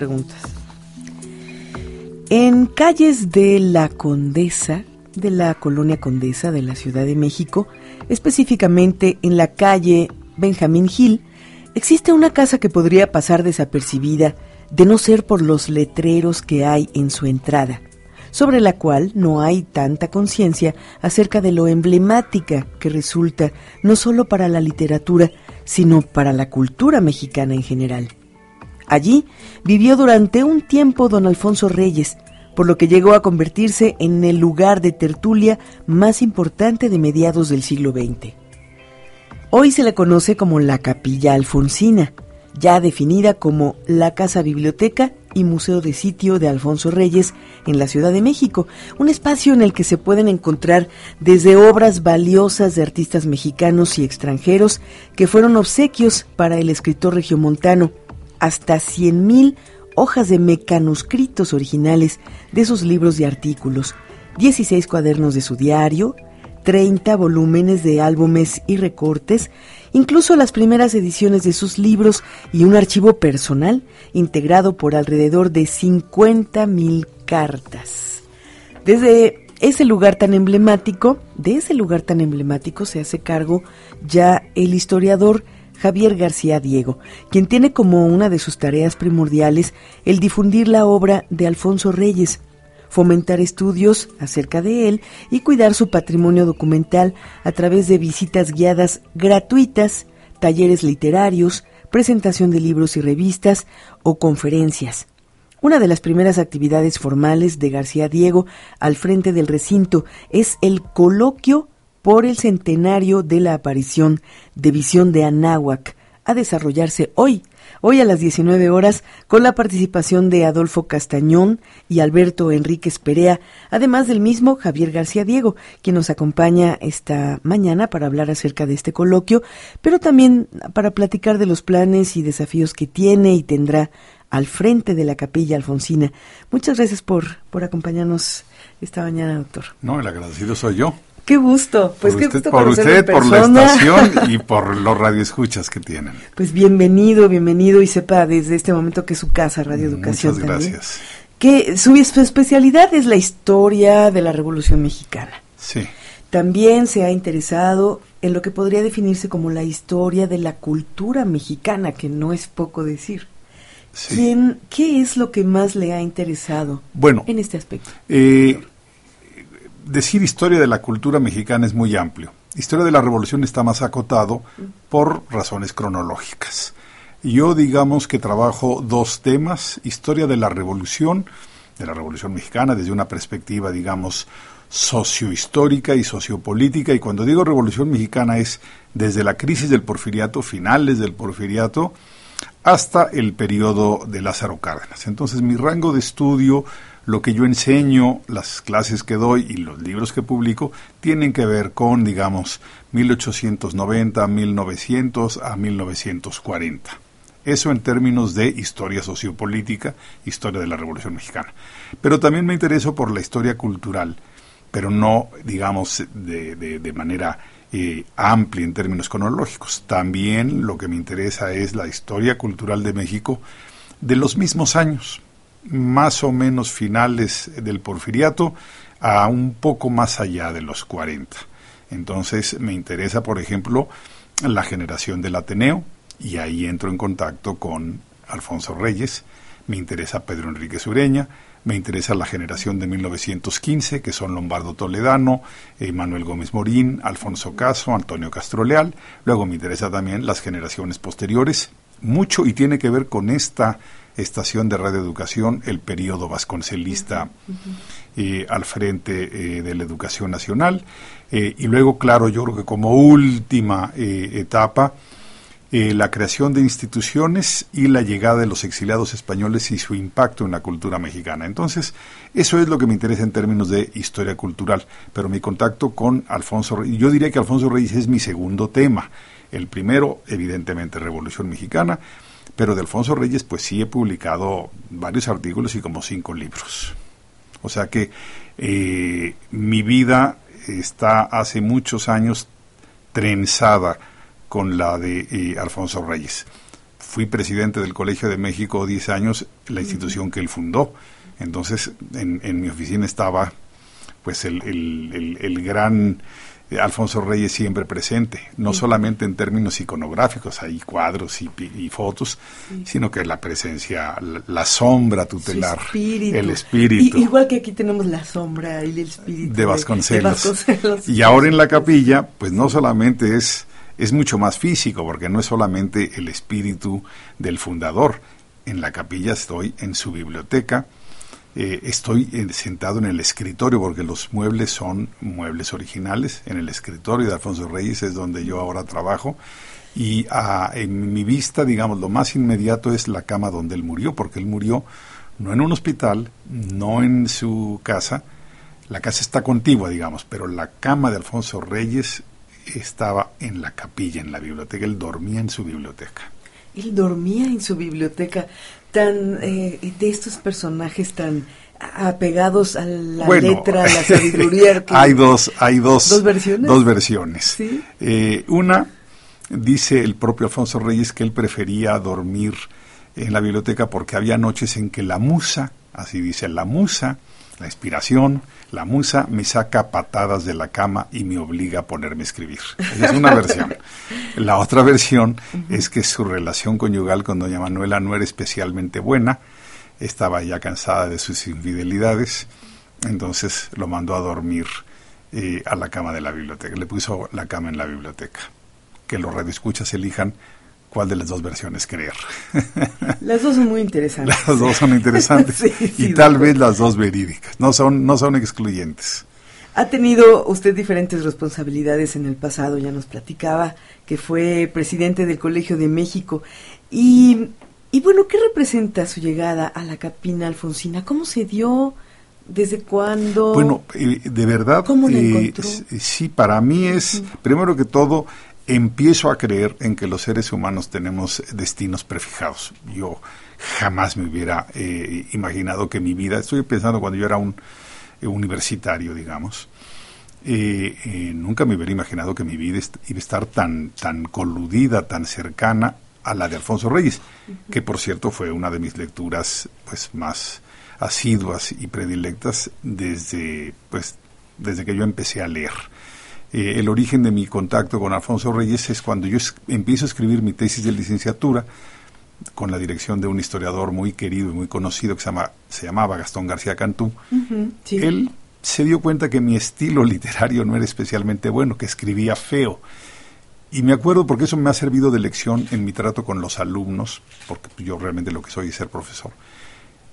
preguntas. En calles de la Condesa, de la colonia Condesa de la Ciudad de México, específicamente en la calle Benjamín Gil, existe una casa que podría pasar desapercibida de no ser por los letreros que hay en su entrada, sobre la cual no hay tanta conciencia acerca de lo emblemática que resulta no solo para la literatura, sino para la cultura mexicana en general. Allí vivió durante un tiempo don Alfonso Reyes, por lo que llegó a convertirse en el lugar de tertulia más importante de mediados del siglo XX. Hoy se le conoce como la Capilla Alfonsina, ya definida como la Casa Biblioteca y Museo de Sitio de Alfonso Reyes en la Ciudad de México, un espacio en el que se pueden encontrar desde obras valiosas de artistas mexicanos y extranjeros que fueron obsequios para el escritor regiomontano, hasta 100.000 hojas de mecanuscritos originales de sus libros y artículos, 16 cuadernos de su diario, 30 volúmenes de álbumes y recortes, incluso las primeras ediciones de sus libros y un archivo personal integrado por alrededor de 50.000 cartas. Desde ese lugar tan emblemático, de ese lugar tan emblemático se hace cargo ya el historiador Javier García Diego, quien tiene como una de sus tareas primordiales el difundir la obra de Alfonso Reyes, fomentar estudios acerca de él y cuidar su patrimonio documental a través de visitas guiadas gratuitas, talleres literarios, presentación de libros y revistas o conferencias. Una de las primeras actividades formales de García Diego al frente del recinto es el coloquio por el centenario de la aparición de Visión de Anáhuac a desarrollarse hoy, hoy a las 19 horas, con la participación de Adolfo Castañón y Alberto Enríquez Perea, además del mismo Javier García Diego, quien nos acompaña esta mañana para hablar acerca de este coloquio, pero también para platicar de los planes y desafíos que tiene y tendrá al frente de la capilla alfonsina. Muchas gracias por, por acompañarnos esta mañana, doctor. No, el agradecido soy yo. Qué gusto. Pues qué gusto por usted, por la estación y por los radioescuchas que tienen. Pues bienvenido, bienvenido y sepa desde este momento que es su casa, Radio Educación. Muchas gracias. Que su, su especialidad es la historia de la Revolución Mexicana. Sí. También se ha interesado en lo que podría definirse como la historia de la cultura mexicana, que no es poco decir. Sí. ¿Quién, ¿Qué es lo que más le ha interesado bueno, en este aspecto? Eh, decir historia de la cultura mexicana es muy amplio. Historia de la revolución está más acotado por razones cronológicas. Yo digamos que trabajo dos temas, historia de la revolución, de la revolución mexicana desde una perspectiva, digamos, sociohistórica y sociopolítica, y cuando digo revolución mexicana es desde la crisis del porfiriato, finales del porfiriato, hasta el periodo de Lázaro Cárdenas. Entonces mi rango de estudio lo que yo enseño, las clases que doy y los libros que publico tienen que ver con, digamos, 1890, 1900 a 1940. Eso en términos de historia sociopolítica, historia de la Revolución Mexicana. Pero también me intereso por la historia cultural, pero no, digamos, de, de, manera eh, amplia en términos cronológicos. También lo que me interesa es la historia cultural de México de los mismos años más o menos finales del porfiriato a un poco más allá de los 40. Entonces me interesa, por ejemplo, la generación del Ateneo y ahí entro en contacto con Alfonso Reyes, me interesa Pedro Enrique Sureña, me interesa la generación de 1915, que son Lombardo Toledano, Manuel Gómez Morín, Alfonso Caso, Antonio Castroleal. Luego me interesa también las generaciones posteriores, mucho y tiene que ver con esta estación de radioeducación, el periodo vasconcelista eh, al frente eh, de la educación nacional. Eh, y luego, claro, yo creo que como última etapa, la creación de instituciones y la llegada de los exiliados españoles y su impacto en la cultura mexicana. Entonces, eso es lo que me interesa en términos de historia cultural. Pero mi contacto con Alfonso Reyes, yo diría que Alfonso Reyes es mi segundo tema. El primero, evidentemente, Revolución Mexicana pero de Alfonso Reyes, pues sí he publicado varios artículos y como cinco libros. O sea que eh, mi vida está hace muchos años trenzada con la de eh, Alfonso Reyes. fui presidente del Colegio de México 10 años, la institución que él fundó. Entonces, en, mi oficina estaba pues el, el, el, gran Alfonso Reyes siempre presente, no solamente en términos iconográficos, hay cuadros y, fotos, sino que la presencia, la, sombra tutelar, el espíritu. igual que aquí tenemos la sombra y el espíritu de Vasconcelos. Y ahora en la capilla, pues no solamente es, es mucho más físico, porque no es solamente el espíritu del fundador. En la capilla estoy en su biblioteca, eh, estoy eh, sentado en el escritorio porque los muebles son muebles originales. En el escritorio de Alfonso Reyes es donde yo ahora trabajo. Y ah, en mi vista, digamos, lo más inmediato es la cama donde él murió, porque él murió no en un hospital, no en su casa. La casa está contigua, digamos, pero la cama de Alfonso Reyes estaba en la capilla, en la biblioteca. Él dormía en su biblioteca. Él dormía en su biblioteca tan eh, de estos personajes tan apegados a la letra, a la sabiduría. hay dos, hay dos, dos versiones. Dos versiones. Eh, una dice el propio Alfonso Reyes que él prefería dormir en la biblioteca porque había noches en que la musa, así dice la musa, la inspiración, la musa me saca patadas de la cama y me obliga a ponerme a escribir. Esa es una versión. La otra versión es que su relación conyugal con doña Manuela no era especialmente buena, estaba ya cansada de sus infidelidades, entonces lo mandó a dormir eh, a la cama de la biblioteca, le puso la cama en la biblioteca. Que los radioescuchas elijan cuál de las dos versiones creer. Las dos son muy interesantes. Las dos son interesantes y tal vez las dos verídicas, no son, no son excluyentes. Ha tenido usted diferentes responsabilidades en el pasado, ya nos platicaba que fue presidente del Colegio de México. Y, y bueno, ¿qué representa su llegada a la capina alfonsina? ¿Cómo se dio? ¿Desde cuándo? Bueno, eh, de verdad, ¿Cómo eh, sí, para mí es, primero que todo, empiezo a creer en que los seres humanos tenemos destinos prefijados. Yo jamás me hubiera eh, imaginado que mi vida, estoy pensando cuando yo era un eh, universitario, digamos, eh, nunca me hubiera imaginado que mi vida iba a estar tan, tan coludida, tan cercana a la de Alfonso Reyes, que por cierto fue una de mis lecturas pues más asiduas y predilectas desde pues desde que yo empecé a leer. Eh, el origen de mi contacto con Alfonso Reyes es cuando yo empiezo a escribir mi tesis de licenciatura con la dirección de un historiador muy querido y muy conocido que se, llama, se llamaba Gastón García Cantú. Él se dio cuenta que mi estilo literario no era especialmente bueno, que escribía feo. Y me acuerdo porque eso me ha servido de lección en mi trato con los alumnos, porque yo realmente lo que soy es ser profesor.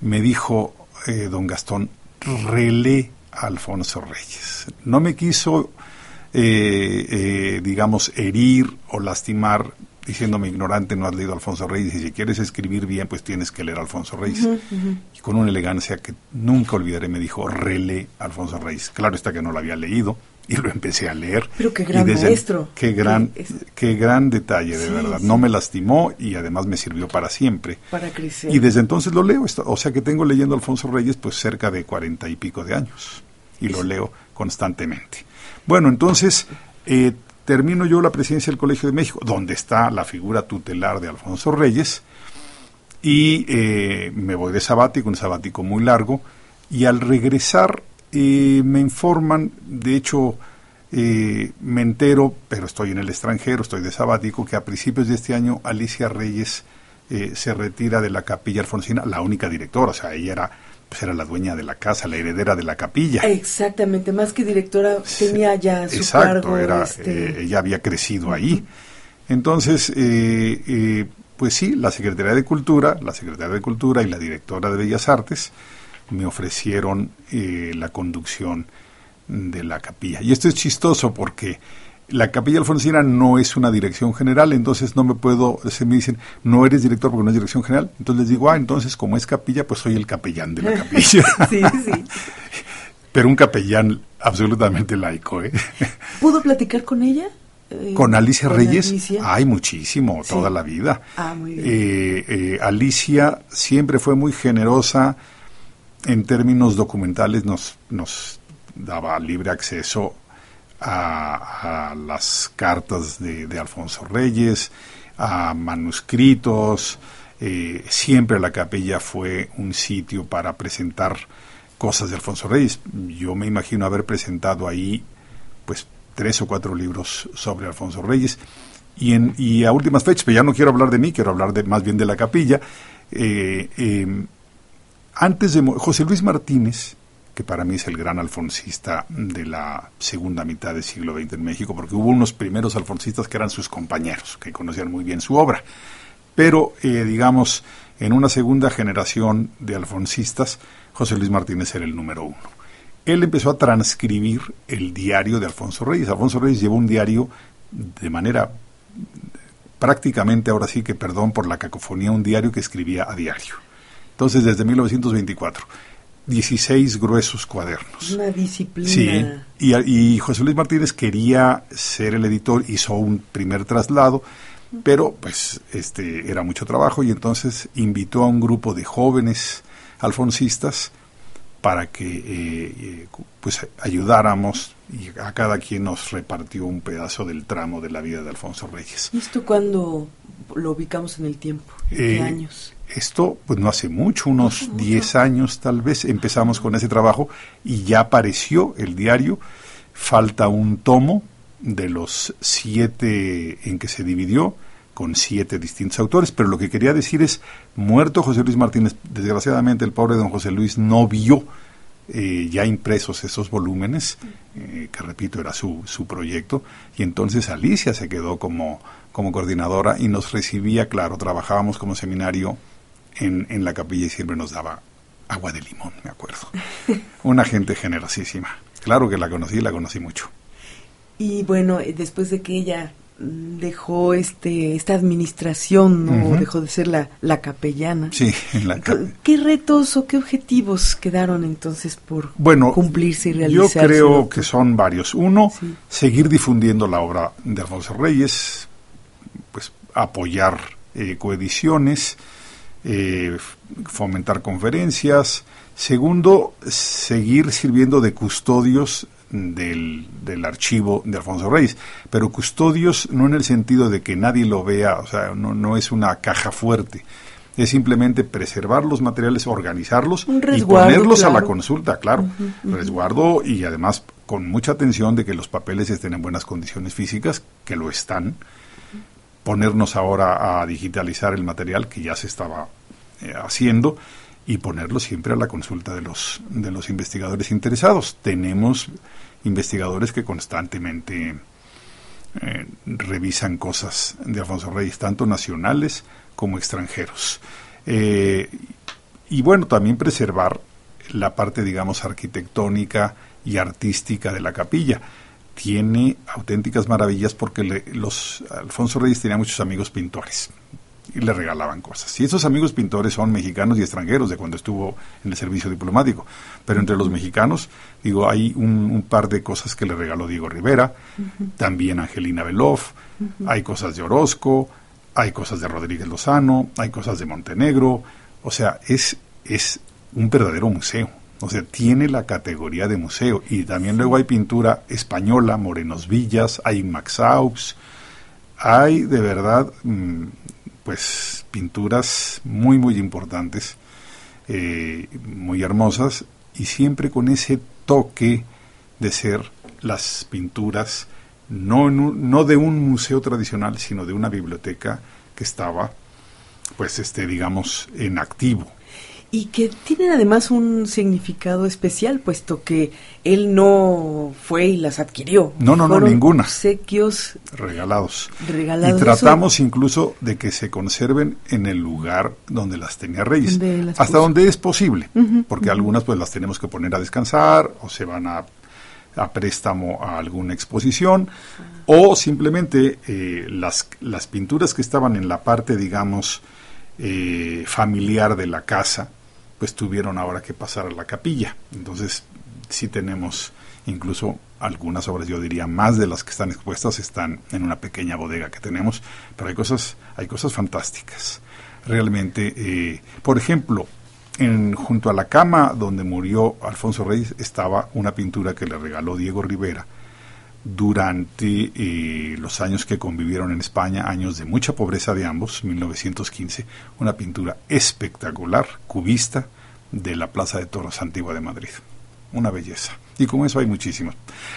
Me dijo eh, don Gastón, relé a Alfonso Reyes. No me quiso eh, eh, digamos, herir o lastimar diciéndome ignorante, no has leído Alfonso Reyes, y si quieres escribir bien, pues tienes que leer Alfonso Reyes. Y con una elegancia que nunca olvidaré, me dijo, rele Alfonso Reyes. Claro está que no lo había leído, y lo empecé a leer. Pero qué gran maestro. Qué gran, qué gran detalle, de verdad. No me lastimó y además me sirvió para siempre. Para crecer. Y desde entonces lo leo. O sea que tengo leyendo Alfonso Reyes pues cerca de cuarenta y pico de años. Y lo leo constantemente. Bueno, entonces eh, termino yo la presidencia del Colegio de México, donde está la figura tutelar de Alfonso Reyes, y eh, me voy de sabático, un sabático muy largo, y al regresar eh, me informan, de hecho, me entero, pero estoy en el extranjero, estoy de sabático, que a principios de este año Alicia Reyes se retira de la capilla alfonsina, la única directora, o sea, ella era pues era la dueña de la casa, la heredera de la capilla. Exactamente, más que directora tenía ya su Exacto, era, este... Eh, ella había crecido ahí. Entonces, eh, eh, pues sí, la Secretaría de Cultura, la Secretaría de Cultura y la directora de Bellas Artes me ofrecieron la conducción de la capilla. Y esto es chistoso porque la capilla alfonsina no es una dirección general, entonces no me puedo, se me dicen, no eres director porque no es dirección general, entonces les digo, ah, entonces como es capilla, pues soy el capellán de la capilla. sí, sí. Pero un capellán absolutamente laico, ¿eh? ¿Pudo platicar con ella? Eh, con Alicia Reyes, hay muchísimo, toda la vida. Ah, muy bien. Eh, eh, Alicia siempre fue muy generosa en términos documentales, nos, nos daba libre acceso a, las cartas de, Alfonso Reyes, a manuscritos. Eh, siempre la capilla fue un sitio para presentar cosas de Alfonso Reyes. Yo me imagino haber presentado ahí pues tres o cuatro libros sobre Alfonso Reyes. Y a últimas fechas, pero ya no quiero hablar de mí, quiero hablar de, más bien de la capilla. Eh, em, antes de José Luis Martínez, que para mí es el gran alfonsista de la segunda mitad del siglo XX en México, porque hubo unos primeros alfonsistas que eran sus compañeros, que conocían muy bien su obra. Pero, eh, digamos, en una segunda generación de alfonsistas, José Luis Martínez era el número uno. Él empezó a transcribir el diario de Alfonso Reyes. Alfonso Reyes llevó un diario de manera prácticamente, ahora sí que perdón por la cacofonía, un diario que escribía a diario. Entonces, desde 1924. 16 gruesos cuadernos. Una disciplina. Sí, y, y, José Luis Martínez quería ser el editor, hizo un primer traslado, pero pues este era mucho trabajo y entonces invitó a un grupo de jóvenes alfonsistas para que eh, eh, pues ayudáramos y a cada quien nos repartió un pedazo del tramo de la vida de Alfonso Reyes. ¿Y esto cuándo lo ubicamos en el tiempo? ¿En qué Eh, años? Esto, pues no hace mucho, unos 10 años tal vez, empezamos con ese trabajo y ya apareció el diario. Falta un tomo de los siete en que se dividió, con siete distintos autores, pero lo que quería decir es, muerto José Luis Martínez, desgraciadamente el pobre don José Luis no vio eh, ya impresos esos volúmenes, eh, que repito, era su, su proyecto, y entonces Alicia se quedó como, como coordinadora y nos recibía, claro, trabajábamos como seminario en, en la capilla y siempre nos daba agua de limón, me acuerdo. Una gente generosísima. Claro que la conocí, la conocí mucho. Y bueno, eh, después de que ella dejó este esta administración, ¿no? Dejó de ser la, la capellana. Sí, en la ¿Qué- cap- ¿Qué retos o qué objetivos quedaron entonces por Bueno, cumplirse y yo realizarse? creo doctor? que son varios. Uno, Sí. seguir difundiendo la obra de Alfonso Reyes, pues apoyar eh, coediciones, eh, fomentar conferencias. Segundo, seguir sirviendo de custodios del, del archivo de Alfonso Reyes, pero custodios no en el sentido de que nadie lo vea, o sea, no, no es una caja fuerte, es simplemente preservar los materiales, organizarlos y ponerlos a la claro. consulta, claro, resguardo y además con mucha atención de que los papeles estén en buenas condiciones físicas, que lo están, ponernos ahora a digitalizar el material que ya se estaba eh, haciendo y ponerlo siempre a la consulta de los de los investigadores interesados. Tenemos investigadores que constantemente eh, revisan cosas de Alfonso Reyes, tanto nacionales como extranjeros. Eh, y bueno, también preservar la parte, digamos, arquitectónica y artística de la capilla. Tiene auténticas maravillas porque le- los Alfonso Reyes tenía muchos amigos pintores y le regalaban cosas. Y esos amigos pintores son mexicanos y extranjeros de cuando estuvo en el servicio diplomático. Pero entre los mexicanos, digo, hay un, un par de cosas que le regaló Diego Rivera, también Angelina Beloff, hay cosas de Orozco, hay cosas de Rodríguez Lozano, hay cosas de Montenegro. O sea, es, es un verdadero museo. O sea, tiene la categoría de museo. Y también luego hay pintura española, Morenos Villas, hay Maxaux, hay de verdad, mm, pues, pinturas muy, muy importantes, eh, muy hermosas, y siempre con ese toque de ser las pinturas no, no de un museo tradicional, sino de una biblioteca que estaba, pues, este, digamos, en activo. Y que tienen además un significado especial, puesto que él no fue y las adquirió. No, no, no, ninguna. Obsequios regalados. regalados. y tratamos incluso de que se conserven en el lugar donde las tenía Reyes, las hasta puso. donde es posible, porque algunas pues las tenemos que poner a descansar o se van a, a préstamo a alguna exposición o simplemente eh, las, las pinturas que estaban en la parte, digamos, eh, familiar de la casa, pues tuvieron ahora que pasar a la capilla. Entonces, sí tenemos incluso algunas obras, yo diría más de las que están expuestas están en una pequeña bodega que tenemos, pero hay cosas, hay cosas fantásticas. Realmente, eh, por ejemplo, en, junto a la cama donde murió Alfonso Reyes estaba una pintura que le regaló Diego Rivera durante eh, los años que convivieron en España, años de mucha pobreza de ambos, 1915, una pintura espectacular, cubista, de la Plaza de Toros Antigua de Madrid. Una belleza. Y con eso hay muchísimos.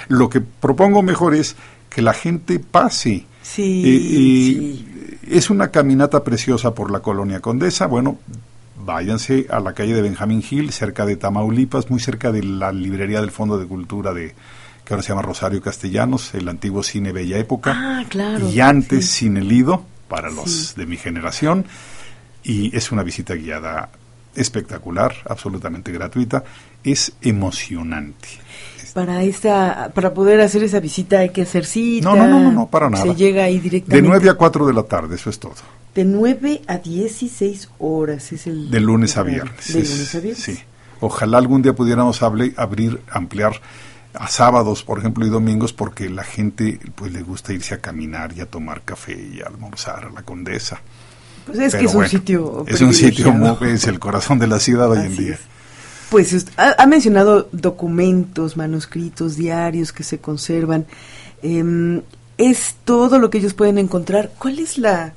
Lo que propongo mejor es que la gente pase. Sí, sí. Es una caminata preciosa por la colonia Condesa. Bueno, váyanse a la calle de Benjamín Gil, cerca de Tamaulipas, muy cerca de la librería del Fondo de Cultura de que ahora se llama Rosario Castellanos, el antiguo cine Bella Época. Ah, claro. Y antes Cine Lido, para los de mi generación. Y es una visita guiada espectacular, absolutamente gratuita, es emocionante. Para esta, para poder hacer esa visita hay que hacer cita. No, no, no, no, para nada. Se llega ahí directamente. De 9 a 4 de la tarde, eso es todo. De 9 a 16 horas es el... De lunes a viernes. De lunes a viernes. Sí. Ojalá algún día pudiéramos hable, abrir, ampliar a sábados, por ejemplo, y domingos, porque la gente pues le gusta irse a caminar y a tomar café y a almorzar a la Condesa. Pues es que es un sitio Es un sitio, es el corazón de la ciudad hoy en día. Pues ha, mencionado documentos, manuscritos, diarios que se conservan. Em, es todo lo que ellos pueden encontrar. ¿Cuál es la,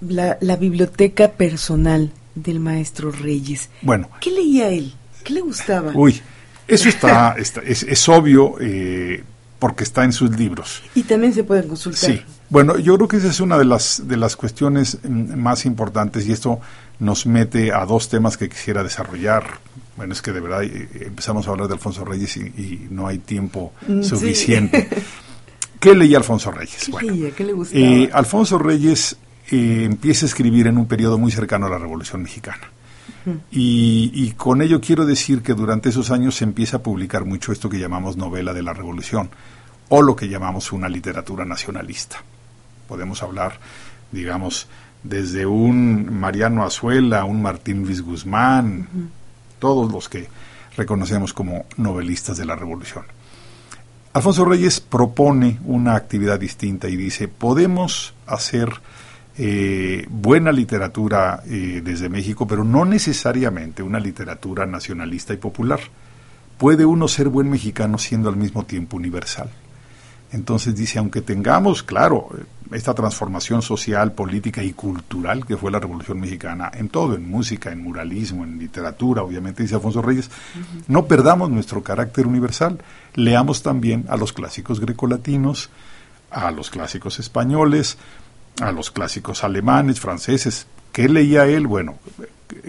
la, biblioteca personal del maestro Reyes? Bueno. ¿Qué leía él? ¿Qué le gustaba? Uy, eso está, está es, es, obvio eh, porque está en sus libros. Y también se pueden consultar. Sí. Bueno, yo creo que esa es una de las, de las cuestiones más importantes y esto nos mete a dos temas que quisiera desarrollar. Bueno, es que de verdad eh, empezamos a hablar de Alfonso Reyes y, no hay tiempo mm, suficiente. ¿Qué leía Alfonso Reyes? ¿Qué leía? ¿Qué le gustaba? Eh, Alfonso Reyes eh, empieza a escribir en un periodo muy cercano a la Revolución Mexicana. Y, y, con ello quiero decir que durante esos años se empieza a publicar mucho esto que llamamos novela de la Revolución o lo que llamamos una literatura nacionalista. Podemos hablar, digamos, desde un Mariano Azuela, un Martín Luis Guzmán, todos los que reconocemos como novelistas de la Revolución. Alfonso Reyes propone una actividad distinta y dice, podemos hacer eh, buena literatura eh, desde México, pero no necesariamente una literatura nacionalista y popular. Puede uno ser buen mexicano siendo al mismo tiempo universal. Entonces dice, aunque tengamos, claro, esta transformación social, política y cultural que fue la Revolución Mexicana, en todo, en música, en muralismo, en literatura, obviamente dice Alfonso Reyes, no perdamos nuestro carácter universal, leamos también a los clásicos grecolatinos, a los clásicos españoles, a los clásicos alemanes, franceses. ¿Qué leía él? Bueno,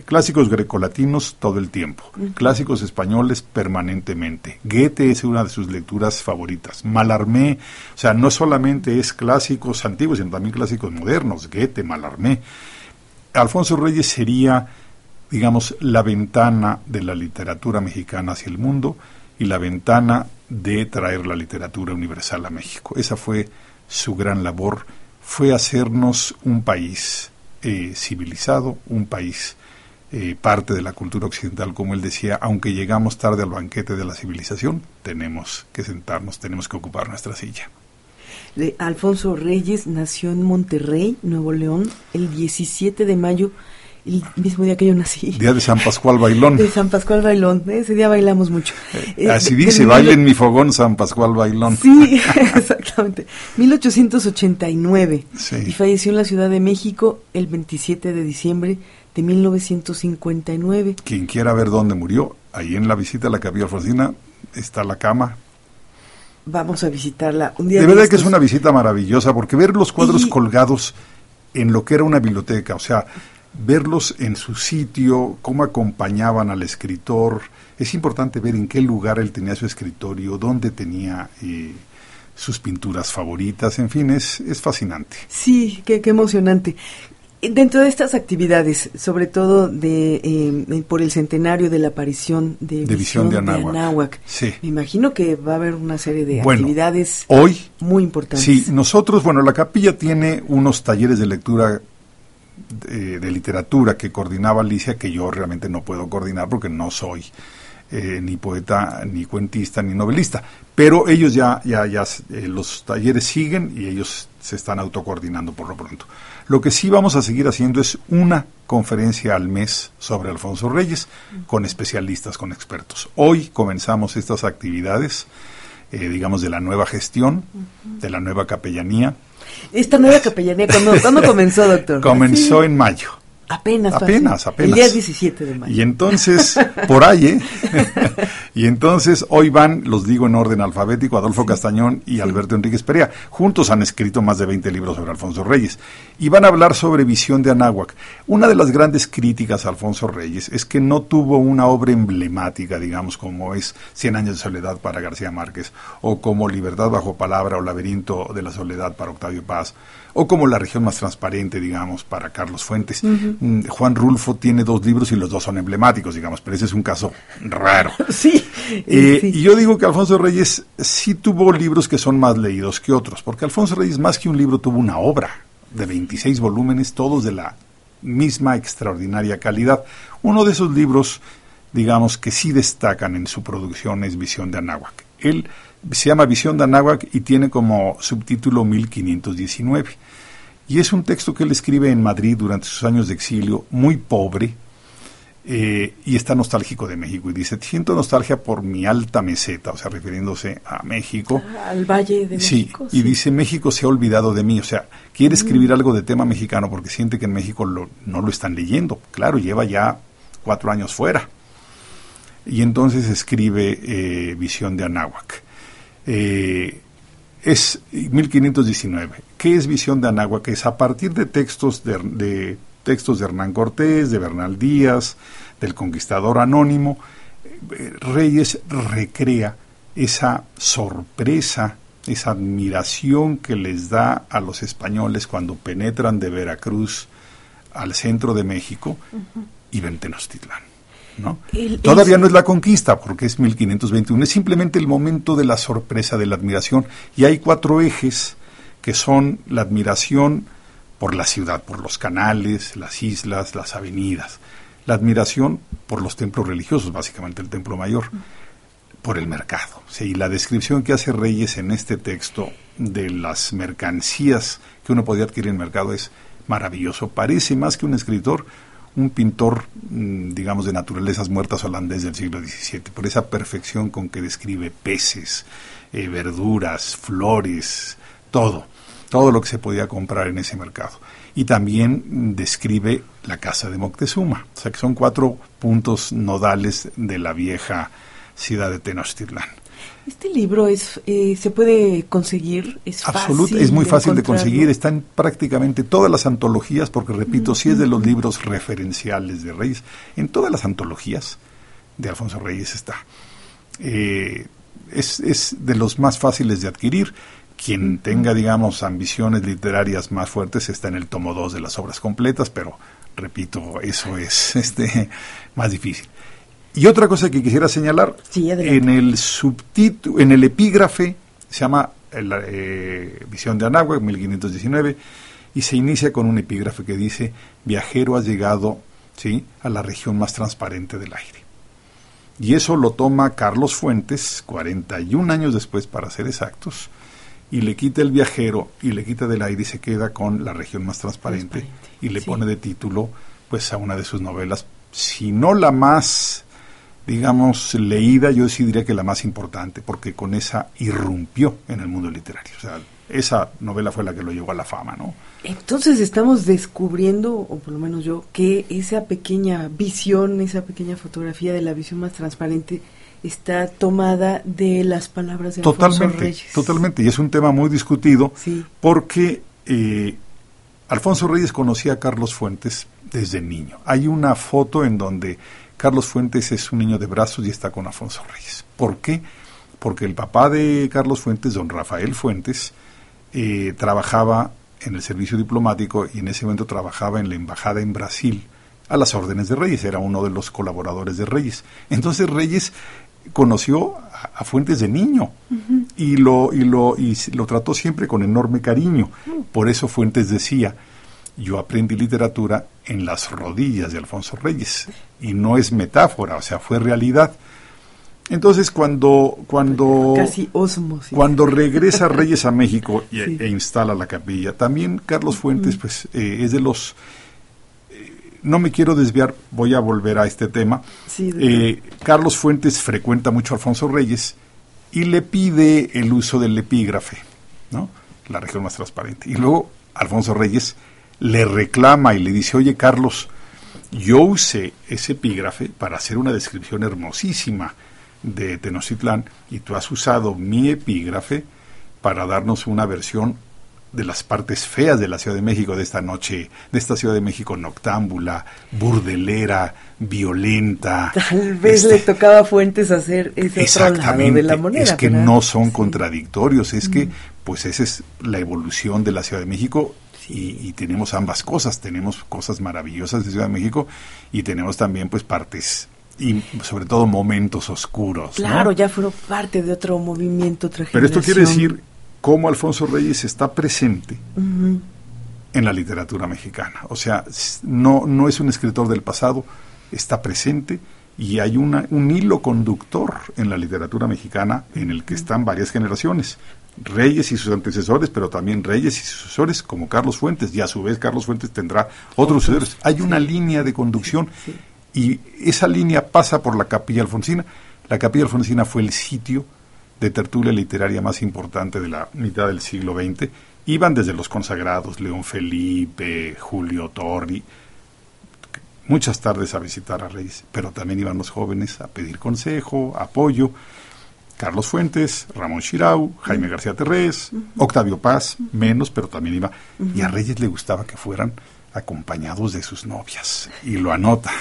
clásicos grecolatinos todo el tiempo, clásicos españoles permanentemente. Goethe es una de sus lecturas favoritas. Malarmé, o sea, no solamente es clásicos antiguos, sino también clásicos modernos. Goethe, Malarmé. Alfonso Reyes sería, digamos, la ventana de la literatura mexicana hacia el mundo y la ventana de traer la literatura universal a México. Esa fue su gran labor, fue hacernos un país eh, civilizado, un país eh, parte de la cultura occidental, como él decía, aunque llegamos tarde al banquete de la civilización, tenemos que sentarnos, tenemos que ocupar nuestra silla. Alfonso Reyes nació en Monterrey, Nuevo León, el 17 de mayo, el mismo día que yo nací. Día de San Pascual Bailón. De San Pascual Bailón, ese día bailamos mucho. Eh, así dice, baile en mi fogón San Pascual Bailón. Sí, exactamente. 1889. Sí. Y falleció en la Ciudad de México el 27 de diciembre de 1959. Quien quiera ver dónde murió, ahí en la visita a la Capilla Alfonsina está la cama. Vamos a visitarla un día. De, verdad que es una visita maravillosa, porque ver los cuadros colgados en lo que era una biblioteca, o sea, verlos en su sitio, cómo acompañaban al escritor. Es importante ver en qué lugar él tenía su escritorio, dónde tenía eh, sus pinturas favoritas, en fin, es, es fascinante. Sí, qué, qué emocionante. Dentro de estas actividades, sobre todo de eh, por el centenario de la aparición de, Visión, de Anáhuac, me imagino que va a haber una serie de actividades hoy, muy importantes. Sí, nosotros, bueno, la capilla tiene unos talleres de lectura de, literatura que coordinaba Alicia, que yo realmente no puedo coordinar porque no soy eh, ni poeta, ni cuentista, ni novelista. Pero ellos ya, ya, ya, eh, los talleres siguen y ellos se están autocoordinando por lo pronto. Lo que sí vamos a seguir haciendo es una conferencia al mes sobre Alfonso Reyes con especialistas, con expertos. Hoy comenzamos estas actividades eh, digamos, de la nueva gestión, de la nueva capellanía. Esta nueva capellanía, ¿cuándo, comenzó, doctor? Comenzó en mayo. Apenas, apenas, apenas. El día 17 de mayo. Y entonces, por ahí, ¿eh? y entonces hoy van, los digo en orden alfabético, Adolfo Castañón y Alberto Enríquez Perea. Juntos han escrito más de 20 libros sobre Alfonso Reyes. Y van a hablar sobre visión de Anáhuac. Una de las grandes críticas a Alfonso Reyes es que no tuvo una obra emblemática, digamos, como es Cien años de soledad para García Márquez, o como Libertad bajo palabra o Laberinto de la soledad para Octavio Paz, o como La región más transparente, digamos, para Carlos Fuentes. Mm, Juan Rulfo tiene dos libros y los dos son emblemáticos, digamos, pero ese es un caso raro. Sí. Eh, y yo digo que Alfonso Reyes sí tuvo libros que son más leídos que otros, porque Alfonso Reyes más que un libro tuvo una obra de 26 volúmenes, todos de la misma extraordinaria calidad. Uno de esos libros, digamos, que sí destacan en su producción es Visión de Anáhuac. Él se llama Visión de Anáhuac y tiene como subtítulo 1519. Y es un texto que él escribe en Madrid durante sus años de exilio, muy pobre, eh, y está nostálgico de México. Y dice, siento nostalgia por mi alta meseta, o sea, refiriéndose a México. Al Valle de México. Sí, y dice, México se ha olvidado de mí. O sea, quiere escribir algo de tema mexicano porque siente que en México no lo están leyendo. Claro, lleva ya cuatro años fuera. Y entonces escribe eh, Visión de Anáhuac. Eh, es 1519. ¿Qué es Visión de Anáhuac? Es a partir de textos de, textos de Hernán Cortés, de Bernal Díaz, del Conquistador Anónimo, eh, Reyes recrea esa sorpresa, esa admiración que les da a los españoles cuando penetran de Veracruz al centro de México y ven Tenochtitlán. Todavía no es la conquista, porque es 1521, es simplemente el momento de la sorpresa, de la admiración. Y hay cuatro ejes que son la admiración por la ciudad, por los canales, las islas, las avenidas. La admiración por los templos religiosos, básicamente el templo mayor, por el mercado. y la descripción que hace Reyes en este texto de las mercancías que uno podía adquirir en el mercado es maravilloso. Parece más que un escritor un pintor, mm, digamos, de naturalezas muertas holandés del siglo XVII, por esa perfección con que describe peces, eh, verduras, flores, todo, todo lo que se podía comprar en ese mercado. Y también describe la casa de Moctezuma, o sea que son cuatro puntos nodales de la vieja ciudad de Tenochtitlán. Este libro es eh, se puede conseguir, es fácil es muy fácil de conseguir, está en prácticamente todas las antologías, porque repito, si es de los libros referenciales de Reyes, en todas las antologías de Alfonso Reyes está. Eh, es, es de los más fáciles de adquirir. Quien tenga, digamos, ambiciones literarias más fuertes está en el tomo 2 de las obras completas, pero repito, eso es este más difícil. Y otra cosa que quisiera señalar, en el subtítulo, en el epígrafe, se llama eh, la, eh, Visión de Anáhuac, 1519, y se inicia con un epígrafe que dice, viajero has llegado ¿sí? a la región más transparente del aire. Y eso lo toma Carlos Fuentes, 41 años después para ser exactos, y le quita el viajero y le quita del aire y se queda con la región más transparente, y le pone de título pues a una de sus novelas, si no la más digamos, leída, yo sí diría que la más importante, porque con esa irrumpió en el mundo literario. O sea, esa novela fue la que lo llevó a la fama, ¿no? Entonces estamos descubriendo, o por lo menos yo, que esa pequeña visión, esa pequeña fotografía de la visión más transparente está tomada de las palabras de totalmente, Alfonso Reyes. Totalmente, y es un tema muy discutido porque eh, Alfonso Reyes conocía a Carlos Fuentes desde niño. Hay una foto en donde Carlos Fuentes es un niño de brazos y está con Alfonso Reyes. ¿Por qué? Porque el papá de Carlos Fuentes, don Rafael Fuentes, eh, trabajaba en el servicio diplomático y en ese momento trabajaba en la embajada en Brasil a las órdenes de Reyes, era uno de los colaboradores de Reyes. Entonces Reyes conoció a, Fuentes de niño y, lo, y, lo, y lo trató siempre con enorme cariño. Por eso Fuentes decía, yo aprendí literatura en las rodillas de Alfonso Reyes y no es metáfora, o sea, fue realidad. Entonces, cuando cuando Casi cuando regresa Reyes a México e instala la capilla, también Carlos Fuentes, pues, eh, es de los eh, no me quiero desviar, voy a volver a este tema. Eh, Carlos Fuentes frecuenta mucho a Alfonso Reyes y le pide el uso del epígrafe, ¿no? La región más transparente. Y luego Alfonso Reyes le reclama y le dice, oye Carlos, yo usé ese epígrafe para hacer una descripción hermosísima de Tenochtitlán y tú has usado mi epígrafe para darnos una versión de las partes feas de la Ciudad de México de esta noche, de esta Ciudad de México noctámbula, burdelera, violenta. Tal vez le este tocaba a Fuentes hacer ese otro de la moneda. Es que no son contradictorios, es que pues esa es la evolución de la Ciudad de México y, tenemos ambas cosas, tenemos cosas maravillosas de Ciudad de México y tenemos también pues partes y sobre todo momentos oscuros. Claro, ya fueron parte de otro movimiento, otra Pero esto quiere decir cómo Alfonso Reyes está presente en la literatura mexicana. O sea, no, no es un escritor del pasado, está presente y hay una, un hilo conductor en la literatura mexicana en el que están varias generaciones. Reyes y sus antecesores, pero también reyes y sus sucesores como Carlos Fuentes, y a su vez Carlos Fuentes tendrá otros sucesores. Hay una línea de conducción y esa línea pasa por la Capilla Alfonsina. La Capilla Alfonsina fue el sitio de tertulia literaria más importante de la mitad del siglo XX. Iban desde los consagrados, León Felipe, Julio Torri, muchas tardes a visitar a Reyes, pero también iban los jóvenes a pedir consejo, apoyo. Carlos Fuentes, Ramón Chirau, Jaime García Terrés, Octavio Paz, menos, pero también iba. Y a Reyes le gustaba que fueran acompañados de sus novias. Y lo anota.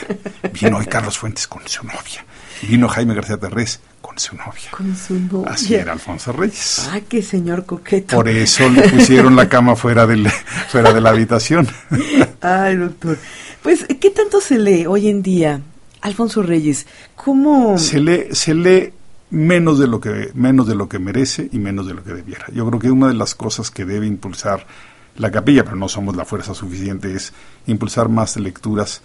Vino hoy Carlos Fuentes con su novia. Vino Jaime García Terrés con su novia. Con su novia. Así era Alfonso Reyes. Ah, qué señor coqueto. Por eso le pusieron la cama fuera, del, fuera de la habitación. Ay, doctor. Pues, ¿qué tanto se lee hoy en día Alfonso Reyes? ¿Cómo...? Se lee, se lee menos de lo que menos de lo que merece y menos de lo que debiera. Yo creo que una de las cosas que debe impulsar la capilla, pero no somos la fuerza suficiente, es impulsar más lecturas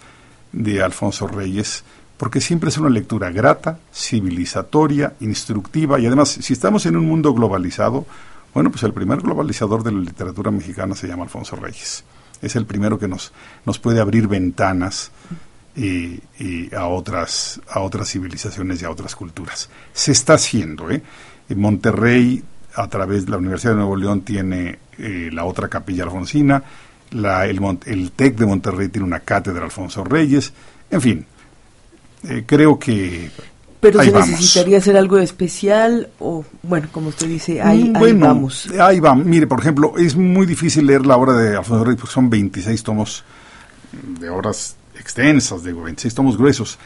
de Alfonso Reyes, porque siempre es una lectura grata, civilizatoria, instructiva y además, si estamos en un mundo globalizado, bueno, pues el primer globalizador de la literatura mexicana se llama Alfonso Reyes. Es el primero que nos, nos puede abrir ventanas y, a, otras, a otras civilizaciones y a otras culturas. Se está haciendo. ¿eh? En Monterrey, a través de la Universidad de Nuevo León, tiene eh, la otra capilla alfonsina, la, el, el, TEC de Monterrey tiene una cátedra Alfonso Reyes, en fin, eh, creo que... Pero se necesitaría hacer algo especial o, bueno, como usted dice, ahí, mm, ahí vamos. Ahí vamos. Mire, por ejemplo, es muy difícil leer la obra de Alfonso Reyes porque son 26 tomos de obras extensas, de 26 tomos gruesos.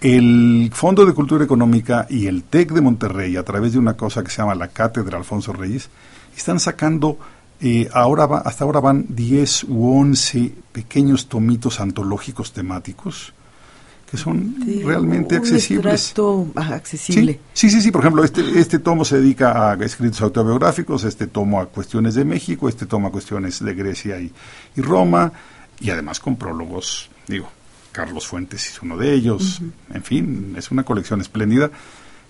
El Fondo de Cultura Económica y el TEC de Monterrey, a través de una cosa que se llama la Cátedra Alfonso Reyes, están sacando, eh, ahora hasta ahora van 10 u 11 pequeños tomitos antológicos temáticos que son realmente accesibles. accesible. Sí, sí, sí, por ejemplo, este, este tomo se dedica a escritos autobiográficos, este tomo a cuestiones de México, este tomo a cuestiones de Grecia y, y Roma, y además con prólogos, digo, Carlos Fuentes es uno de ellos, en fin, es una colección espléndida,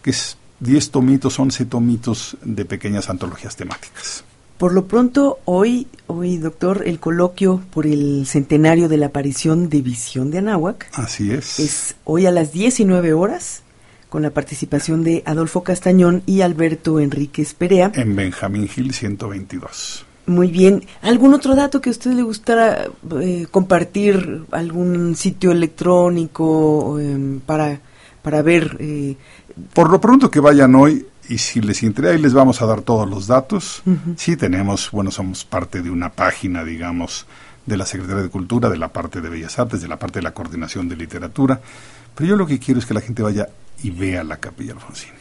que es 10 tomitos, 11 tomitos de pequeñas antologías temáticas. Por lo pronto, hoy, hoy, doctor, el coloquio por el centenario de la aparición de Visión de Anáhuac. Así es. Es hoy a las 19 horas, con la participación de Adolfo Castañón y Alberto Enríquez Perea. En Benjamín Gil 122. Muy bien. ¿Algún otro dato que a usted le gustara eh, compartir? ¿Algún sitio electrónico em, para, para ver? Eh? Por lo pronto que vayan hoy y si les interesa, ahí les vamos a dar todos los datos. Sí tenemos, bueno, somos parte de una página, digamos, de la Secretaría de Cultura, de la parte de Bellas Artes, de la parte de la coordinación de literatura. Pero yo lo que quiero es que la gente vaya y vea la Capilla Alfonsina.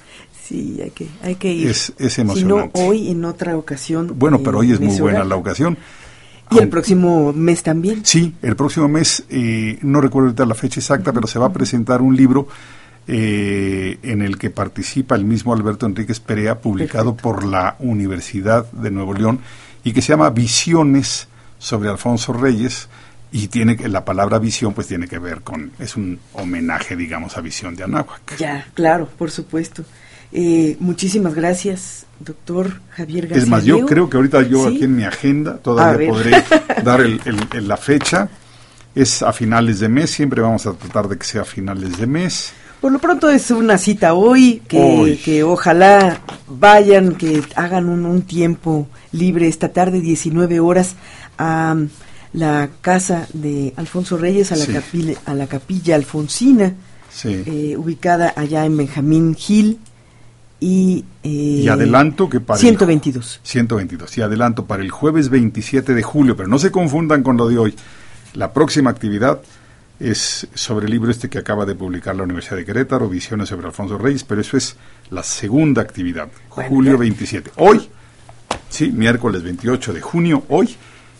Sí, hay que, hay que ir. Es, es emocionante. Si no, hoy en otra ocasión. Bueno, pero hoy es muy buena la ocasión. ¿Y el próximo mes también? Sí, el próximo mes, eh, no recuerdo ahorita la fecha exacta, pero se va a presentar un libro eh, en el que participa el mismo Alberto Enríquez Perea, publicado por la Universidad de Nuevo León, y que se llama Visiones sobre Alfonso Reyes, y tiene que la palabra visión pues tiene que ver con es un homenaje digamos a visión de Anáhuac ya claro por supuesto eh, muchísimas gracias, doctor Javier García. Es más, yo creo que ahorita yo aquí en mi agenda todavía podré dar la fecha. Es a finales de mes, siempre vamos a tratar de que sea a finales de mes. Por lo pronto es una cita hoy, que, que ojalá vayan, que hagan un, tiempo libre esta tarde, 19 horas, a la casa de Alfonso Reyes, a la, capilla, a la capilla alfonsina, eh, ubicada allá en Benjamín Gil. Y, eh, y adelanto que para 122. 122. Y adelanto para el jueves 27 de julio, pero no se confundan con lo de hoy. La próxima actividad es sobre el libro este que acaba de publicar la Universidad de Querétaro, Visiones sobre Alfonso Reyes, pero eso es la segunda actividad, julio 27. Hoy, sí, miércoles 28 de junio, hoy,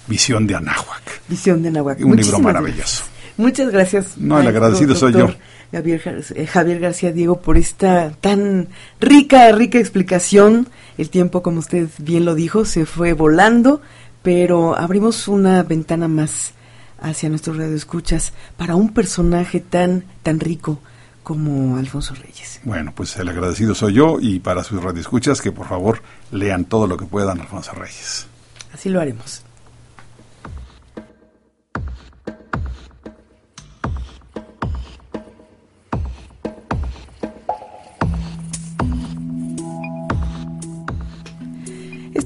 Visión de Anáhuac. Visión de Anáhuac. Un libro maravilloso. Muchas gracias. No, el agradecido soy yo. Eh, Javier, García Diego por esta tan rica, rica explicación. El tiempo, como usted bien lo dijo, se fue volando, pero abrimos una ventana más hacia nuestros radioescuchas para un personaje tan, tan rico como Alfonso Reyes. Bueno, pues el agradecido soy yo y para sus radioescuchas que por favor lean todo lo que puedan Alfonso Reyes. Así lo haremos.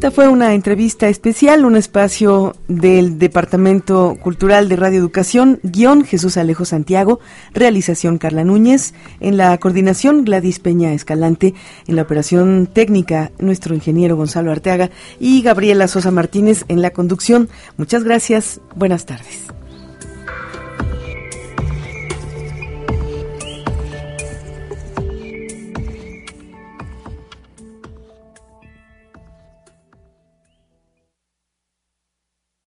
Esta fue una entrevista especial, un espacio del Departamento Cultural de Radio Educación, guion Jesús Alejo Santiago, realización Carla Núñez, en la coordinación Gladys Peña Escalante, en la operación técnica nuestro ingeniero Gonzalo Arteaga y Gabriela Sosa Martínez en la conducción. Muchas gracias, buenas tardes.